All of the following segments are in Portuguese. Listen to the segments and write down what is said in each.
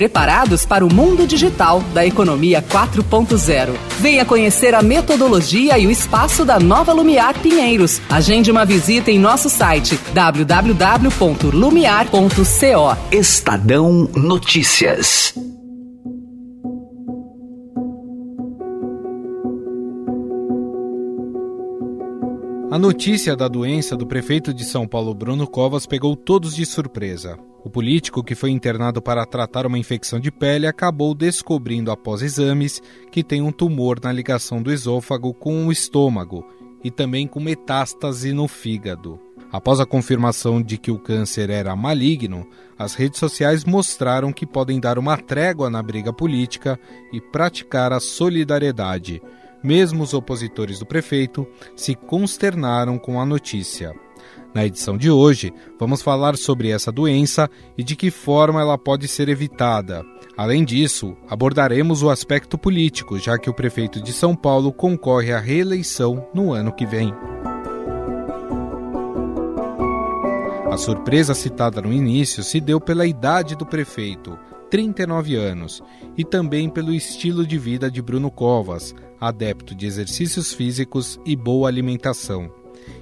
preparados para o mundo digital da economia 4.0. Venha conhecer a metodologia e o espaço da Nova Lumiar Pinheiros. Agende uma visita em nosso site www lumiar.co. Estadão Notícias. A notícia da doença do prefeito de São Paulo, Bruno Covas, pegou todos de surpresa. O político, que foi internado para tratar uma infecção de pele, acabou descobrindo após exames que tem um tumor na ligação do esôfago com o estômago e também com metástase no fígado. Após a confirmação de que o câncer era maligno, as redes sociais mostraram que podem dar uma trégua na briga política e praticar a solidariedade. Mesmo os opositores do prefeito se consternaram com a notícia. Na edição de hoje, vamos falar sobre essa doença e de que forma ela pode ser evitada. Além disso, abordaremos o aspecto político, já que o prefeito de São Paulo concorre à reeleição no ano que vem. A surpresa citada no início se deu pela idade do prefeito, 39 anos, e também pelo estilo de vida de Bruno Covas, adepto de exercícios físicos e boa alimentação.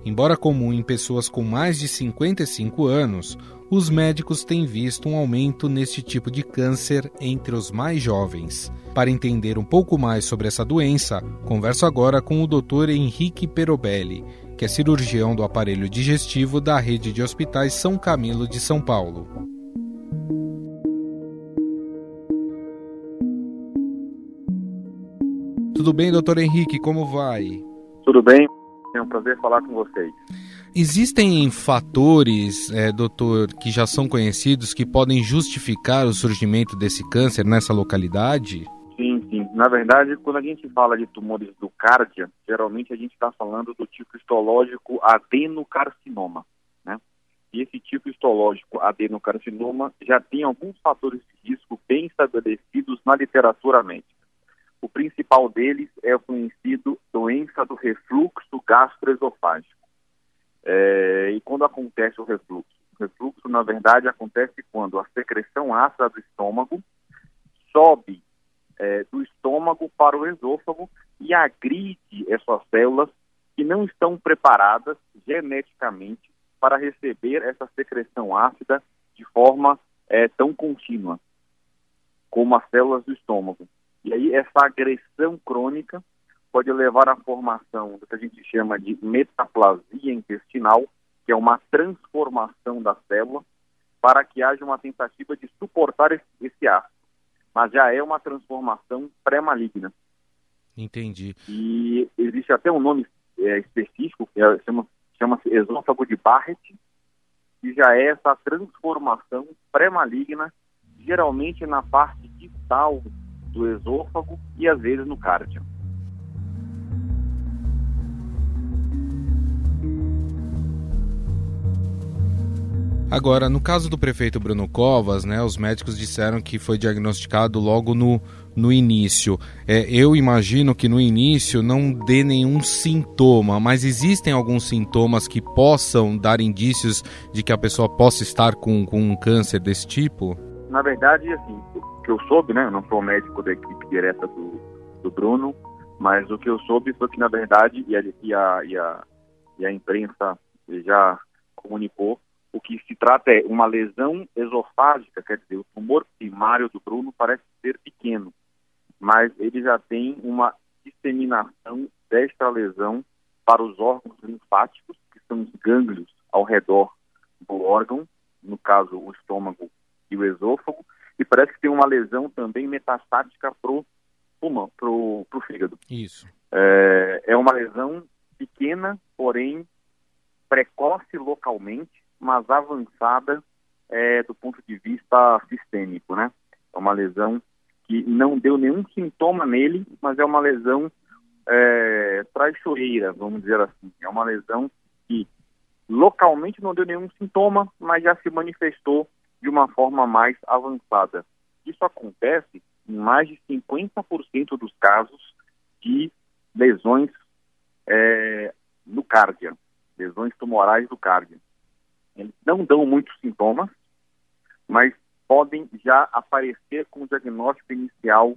Embora comum em pessoas com mais de 55 anos, os médicos têm visto um aumento neste tipo de câncer entre os mais jovens. Para entender um pouco mais sobre essa doença, converso agora com o Dr. Henrique Perobelli, que é cirurgião do aparelho digestivo da rede de hospitais São Camilo de São Paulo. Tudo bem, doutor Henrique, como vai? Tudo bem, é um prazer falar com vocês. Existem fatores, é, doutor, que já são conhecidos que podem justificar o surgimento desse câncer nessa localidade? Sim, sim. Na verdade, quando a gente fala de tumores do cárdia, geralmente a gente está falando do tipo histológico adenocarcinoma, né? E esse tipo histológico adenocarcinoma já tem alguns fatores de risco bem estabelecidos na literatura médica. O principal deles é o conhecido doença do refluxo gastroesofágico. É, e quando acontece o refluxo? O refluxo, na verdade, acontece quando a secreção ácida do estômago sobe é, do estômago para o esôfago e agride essas células que não estão preparadas geneticamente para receber essa secreção ácida de forma é, tão contínua como as células do estômago. E aí essa agressão crônica pode levar à formação do que a gente chama de metaplasia intestinal, que é uma transformação da célula para que haja uma tentativa de suportar esse, esse ácido mas já é uma transformação pré-maligna. Entendi. E existe até um nome é, específico, que é, chama, chama-se esôfago de Barrett, que já é essa transformação pré-maligna, geralmente na parte distal do esôfago e às vezes no cárdio. Agora, no caso do prefeito Bruno Covas, né, os médicos disseram que foi diagnosticado logo no, no início. É, eu imagino que no início não dê nenhum sintoma, mas existem alguns sintomas que possam dar indícios de que a pessoa possa estar com, com um câncer desse tipo? Na verdade, assim, que eu soube, né, eu não sou médico da equipe direta do, do Bruno, mas o que eu soube foi que, na verdade, e a, e a, e a, e a imprensa já comunicou, o que se trata é uma lesão esofágica, quer dizer, o tumor primário do Bruno parece ser pequeno, mas ele já tem uma disseminação desta lesão para os órgãos linfáticos, que são os gânglios ao redor do órgão, no caso o estômago e o esôfago, e parece que tem uma lesão também metastática para o pulmão, para o fígado. Isso. É, é uma lesão pequena, porém precoce localmente, mas avançada é, do ponto de vista sistêmico, né? É uma lesão que não deu nenhum sintoma nele, mas é uma lesão é, traiçoeira, vamos dizer assim. É uma lesão que localmente não deu nenhum sintoma, mas já se manifestou de uma forma mais avançada. Isso acontece em mais de 50% dos casos de lesões é, no cárdia, lesões tumorais do cárdio. Eles não dão muitos sintomas, mas podem já aparecer com o diagnóstico inicial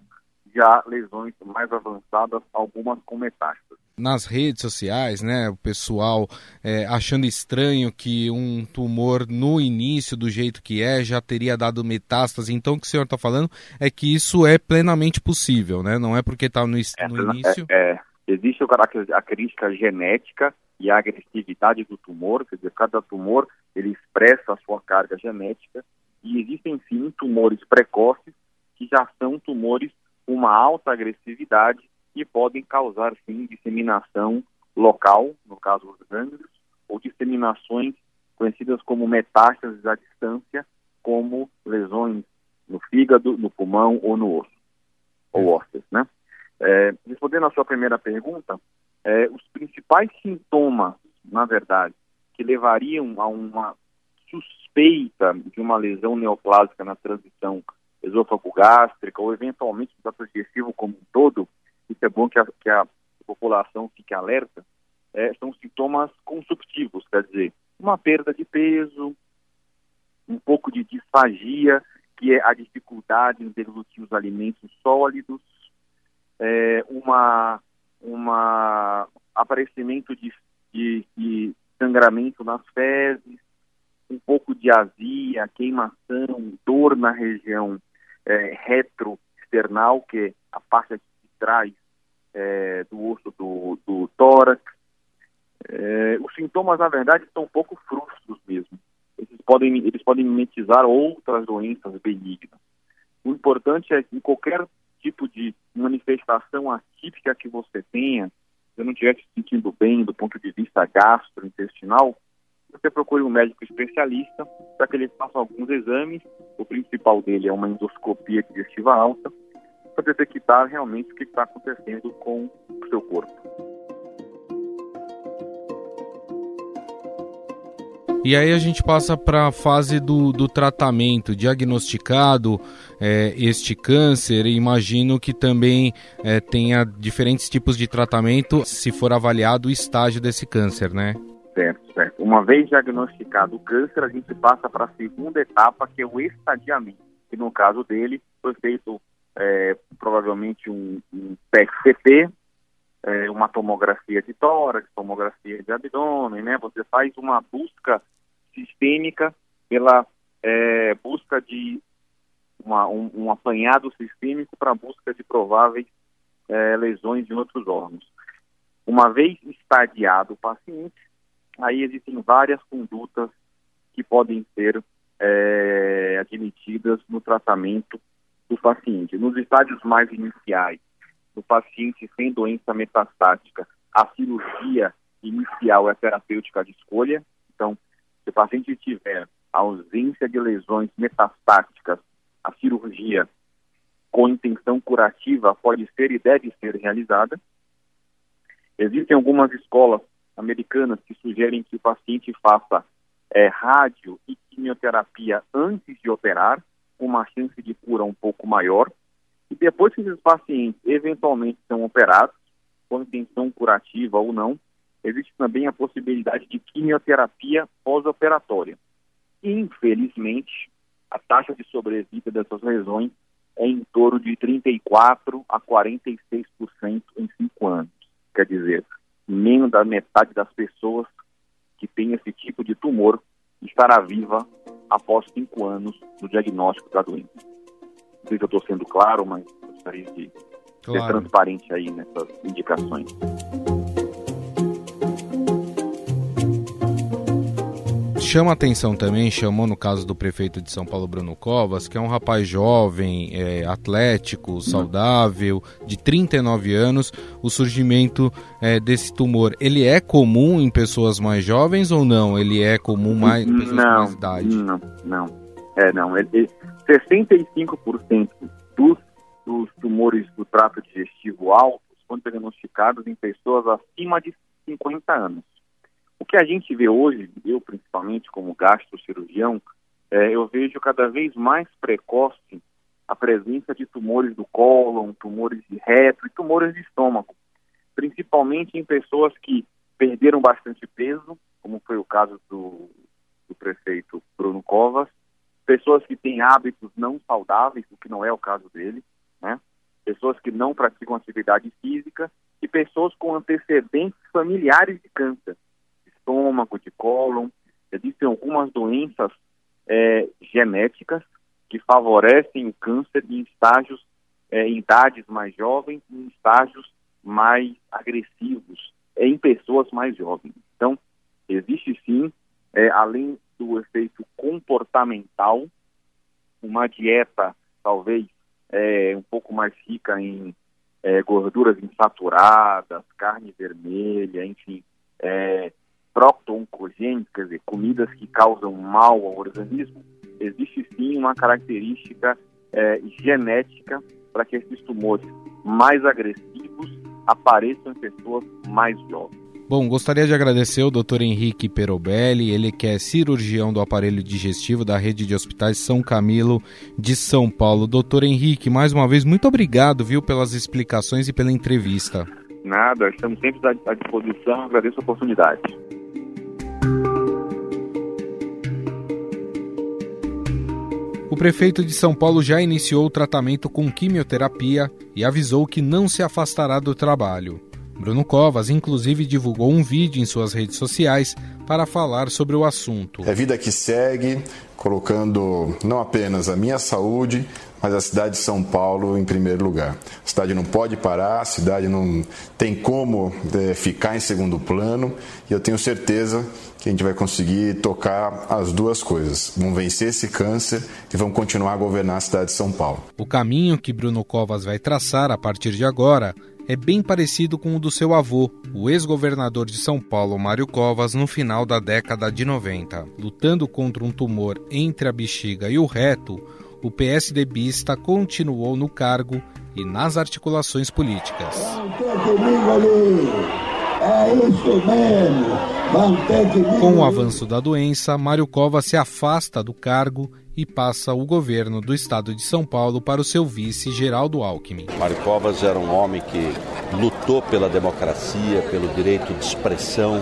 já lesões mais avançadas, algumas com metástases. Nas redes sociais, né, o pessoal é, achando estranho que um tumor no início, do jeito que é, já teria dado metástase. Então, o que o senhor está falando é que isso é plenamente possível, né? Não é porque está no, é, no, início. É, é, existe a característica genética e a agressividade do tumor, quer dizer, cada tumor ele expressa a sua carga genética e existem sim tumores precoces que já são tumores uma alta agressividade e podem causar sim disseminação local, no caso dos gânglios, ou disseminações conhecidas como metástases à distância, como lesões no fígado, no pulmão ou no osso, ou ósseas, né? É, respondendo à sua primeira pergunta, é, os principais sintomas, na verdade, que levariam a uma suspeita de uma lesão neoplásica na transição esôfago-gástrica ou eventualmente do trato digestivo como um todo, isso é bom que a, que a população fique alerta, é, são sintomas consumptivos, quer dizer, uma perda de peso, um pouco de disfagia, que é a dificuldade em deglutir os alimentos sólidos, é, uma, uma aparecimento de, de, de sangramento nas fezes, um pouco de azia, queimação, dor na região é, retroexternal, que é a parte de trás é, do osso do, do tórax. É, os sintomas, na verdade, são um pouco frustros mesmo. Eles podem, eles podem mimetizar outras doenças benignas. O importante é que em qualquer tipo de manifestação atípica que você tenha, se não estiver se sentindo bem do ponto de vista gastrointestinal, você procure um médico especialista para que ele faça alguns exames. O principal dele é uma endoscopia digestiva alta, para detectar realmente o que está acontecendo com o seu corpo. E aí a gente passa para a fase do, do tratamento, diagnosticado é, este câncer, imagino que também é, tenha diferentes tipos de tratamento se for avaliado o estágio desse câncer, né? Certo, certo. Uma vez diagnosticado o câncer, a gente passa para a segunda etapa, que é o estadiamento, que no caso dele foi feito é, provavelmente um, um PET-CT, é, uma tomografia de tórax, tomografia de abdômen, né? Você faz uma busca sistêmica pela é, busca de uma, um, um, apanhado sistêmico para busca de prováveis é, lesões em outros órgãos. Uma vez estadiado o paciente, aí existem várias condutas que podem ser é, admitidas no tratamento do paciente. Nos estádios mais iniciais, do paciente sem doença metastática, a cirurgia inicial é terapêutica de escolha. Então, se o paciente tiver ausência de lesões metastáticas, a cirurgia com intenção curativa pode ser e deve ser realizada. Existem algumas escolas americanas que sugerem que o paciente faça é, rádio e quimioterapia antes de operar, com uma chance de cura um pouco maior. E depois que esses pacientes eventualmente são operados, com intenção curativa ou não, existe também a possibilidade de quimioterapia pós-operatória. Infelizmente, a taxa de sobrevida dessas lesões é em torno de 34 a 46% em cinco anos. Quer dizer, menos da metade das pessoas que têm esse tipo de tumor estará viva após cinco anos do diagnóstico da doença. Não sei se eu estou sendo claro, mas gostaria de claro. ser transparente aí nessas indicações. Chama atenção também, chamou no caso do prefeito de São Paulo, Bruno Covas, que é um rapaz jovem, é, atlético, saudável, de 39 anos, o surgimento é, desse tumor. Ele é comum em pessoas mais jovens ou não? Ele é comum mais em pessoas não, mais idade? Não, não. É, não. Ele, 65% dos, dos tumores do trato digestivo altos foram diagnosticados em pessoas acima de 50 anos. O que a gente vê hoje, eu principalmente como gastrocirurgião, é, eu vejo cada vez mais precoce a presença de tumores do cólon, tumores de reto e tumores de estômago, principalmente em pessoas que perderam bastante peso, como foi o caso do, do prefeito Bruno Covas, pessoas que têm hábitos não saudáveis, o que não é o caso dele, né? pessoas que não praticam atividade física e pessoas com antecedentes familiares de câncer, estômago, de cólon. Existem algumas doenças é, genéticas que favorecem o câncer em estágios, é, em idades mais jovens, em estágios mais agressivos, é, em pessoas mais jovens. Então, existe sim, é, além do efeito comportamental, uma dieta talvez é, um pouco mais rica em é, gorduras insaturadas, carne vermelha, enfim, é, procto-oncogênicas, quer dizer, comidas que causam mal ao organismo, existe sim uma característica é, genética para que esses tumores mais agressivos apareçam em pessoas mais jovens. Bom, gostaria de agradecer o Dr. Henrique Perobelli, ele que é cirurgião do aparelho digestivo da rede de hospitais São Camilo de São Paulo. Doutor Henrique, mais uma vez, muito obrigado, viu, pelas explicações e pela entrevista. Nada, estamos sempre à disposição, agradeço a oportunidade. Prefeito de São Paulo já iniciou o tratamento com quimioterapia e avisou que não se afastará do trabalho. Bruno Covas, inclusive, divulgou um vídeo em suas redes sociais para falar sobre o assunto. É vida que segue, colocando não apenas a minha saúde, mas a cidade de São Paulo em primeiro lugar. A cidade não pode parar, a cidade não tem como é, ficar em segundo plano e eu tenho certeza que a gente vai conseguir tocar as duas coisas. Vamos vencer esse câncer e vamos continuar a governar a cidade de São Paulo. O caminho que Bruno Covas vai traçar a partir de agora é bem parecido com o do seu avô, o ex-governador de São Paulo, Mário Covas, no final da década de 90. Lutando contra um tumor entre a bexiga e o reto, o PSDBista continuou no cargo e nas articulações políticas. É isso mesmo. Com o avanço da doença, Mário Covas se afasta do cargo e passa o governo do estado de São Paulo para o seu vice, Geraldo Alckmin. Mário Covas era um homem que lutou pela democracia, pelo direito de expressão,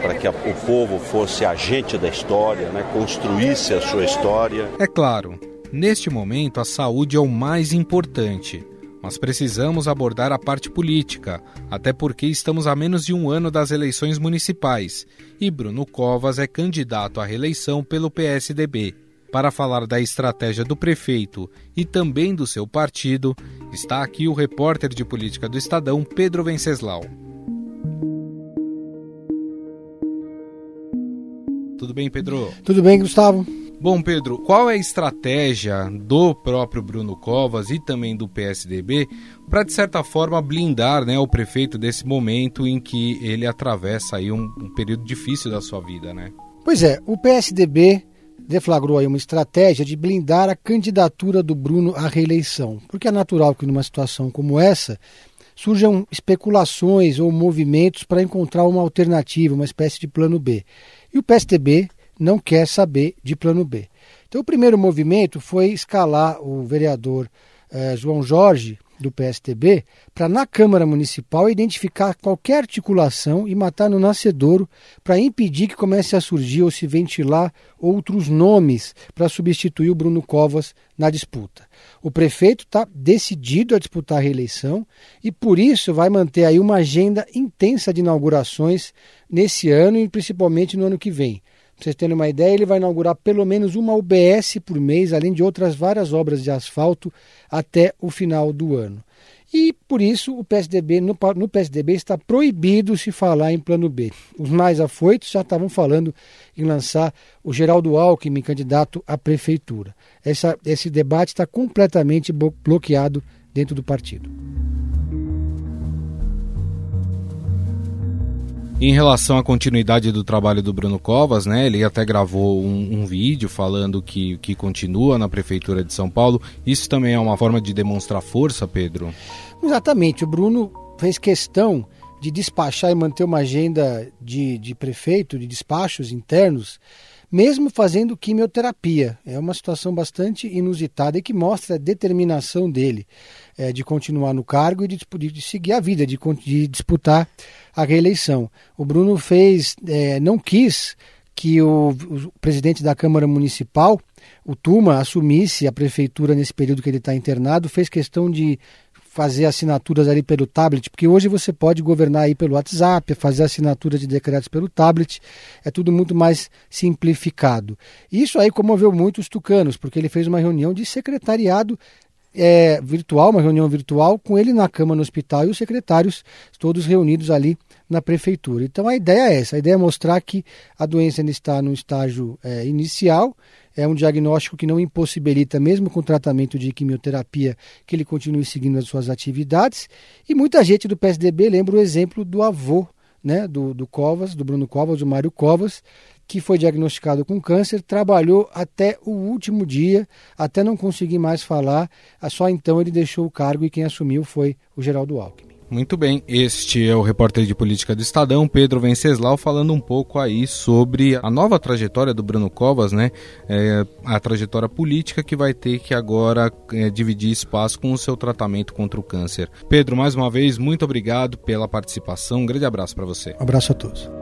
para que o povo fosse agente da história, né, construísse a sua história. É claro, neste momento a saúde é o mais importante. Mas precisamos abordar a parte política, até porque estamos a menos de um ano das eleições municipais e Bruno Covas é candidato à reeleição pelo PSDB. Para falar da estratégia do prefeito e também do seu partido, está aqui o repórter de política do Estadão, Pedro Venceslau. Tudo bem, Pedro? Tudo bem, Gustavo. Bom, Pedro, qual é a estratégia do próprio Bruno Covas e também do PSDB para, de certa forma, blindar né, o prefeito desse momento em que ele atravessa aí um, um período difícil da sua vida, né? Pois é, o PSDB deflagrou aí uma estratégia de blindar a candidatura do Bruno à reeleição, porque é natural que numa situação como essa surjam especulações ou movimentos para encontrar uma alternativa, uma espécie de plano B. E o PSDB não quer saber de plano B. Então o primeiro movimento foi escalar o vereador eh, João Jorge do PSTB para, na Câmara Municipal, identificar qualquer articulação e matar no nascedouro para impedir que comece a surgir ou se ventilar outros nomes para substituir o Bruno Covas na disputa. O prefeito está decidido a disputar a reeleição e, por isso, vai manter aí uma agenda intensa de inaugurações nesse ano e principalmente no ano que vem. Para vocês terem uma ideia, ele vai inaugurar pelo menos uma UBS por mês, além de outras várias obras de asfalto até o final do ano. E por isso o PSDB no, no, PSDB está proibido se falar em plano B. Os mais afoitos já estavam falando em lançar o Geraldo Alckmin candidato à prefeitura. Essa, esse debate está completamente bloqueado dentro do partido. Em relação à continuidade do trabalho do Bruno Covas, né, ele até gravou um, um, vídeo falando que, que continua na Prefeitura de São Paulo. Isso também é uma forma de demonstrar força, Pedro? Exatamente. O Bruno fez questão de despachar e manter uma agenda de, de prefeito, de despachos internos, mesmo fazendo quimioterapia. É uma situação bastante inusitada e que mostra a determinação dele é, de continuar no cargo e de, de seguir a vida, de, de, disputar a reeleição. O Bruno fez, é, não quis que o, o presidente da Câmara Municipal, o Tuma, assumisse a prefeitura nesse período que ele está internado, fez questão de fazer assinaturas ali pelo tablet, porque hoje você pode governar aí pelo WhatsApp, fazer assinaturas de decretos pelo tablet, é tudo muito mais simplificado. Isso aí comoveu muito os tucanos, porque ele fez uma reunião de secretariado é, virtual, uma reunião virtual, com ele na cama no hospital e os secretários todos reunidos ali na prefeitura. Então a ideia é essa, a ideia é mostrar que a doença ainda está no estágio é, inicial, é um diagnóstico que não impossibilita, mesmo com tratamento de quimioterapia, que ele continue seguindo as suas atividades. E muita gente do PSDB lembra o exemplo do avô né, do, do Covas, do Bruno Covas, do Mário Covas, que foi diagnosticado com câncer, trabalhou até o último dia, até não conseguir mais falar, só então ele deixou o cargo e quem assumiu foi o Geraldo Alckmin. Muito bem, este é o repórter de política do Estadão, Pedro Venceslau, falando um pouco aí sobre a nova trajetória do Bruno Covas, né? É, a trajetória política que vai ter que agora é, dividir espaço com o seu tratamento contra o câncer. Pedro, mais uma vez, muito obrigado pela participação. Um grande abraço para você. Um abraço a todos.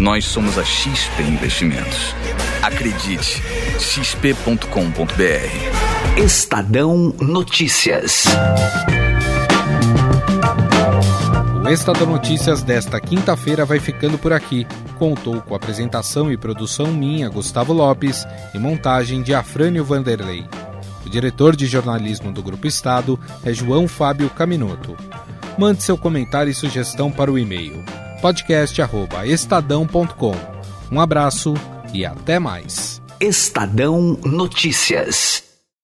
nós somos a XP Investimentos. Acredite, xp.com.br. Estadão Notícias. Estadão Notícias desta quinta-feira vai ficando por aqui. Contou com apresentação e produção minha, Gustavo Lopes, e montagem de Afrânio Vanderlei. O diretor de jornalismo do Grupo Estado é João Fábio Caminoto. Mande seu comentário e sugestão para o e-mail podcast@estadão.com. Um abraço e até mais. Estadão Notícias.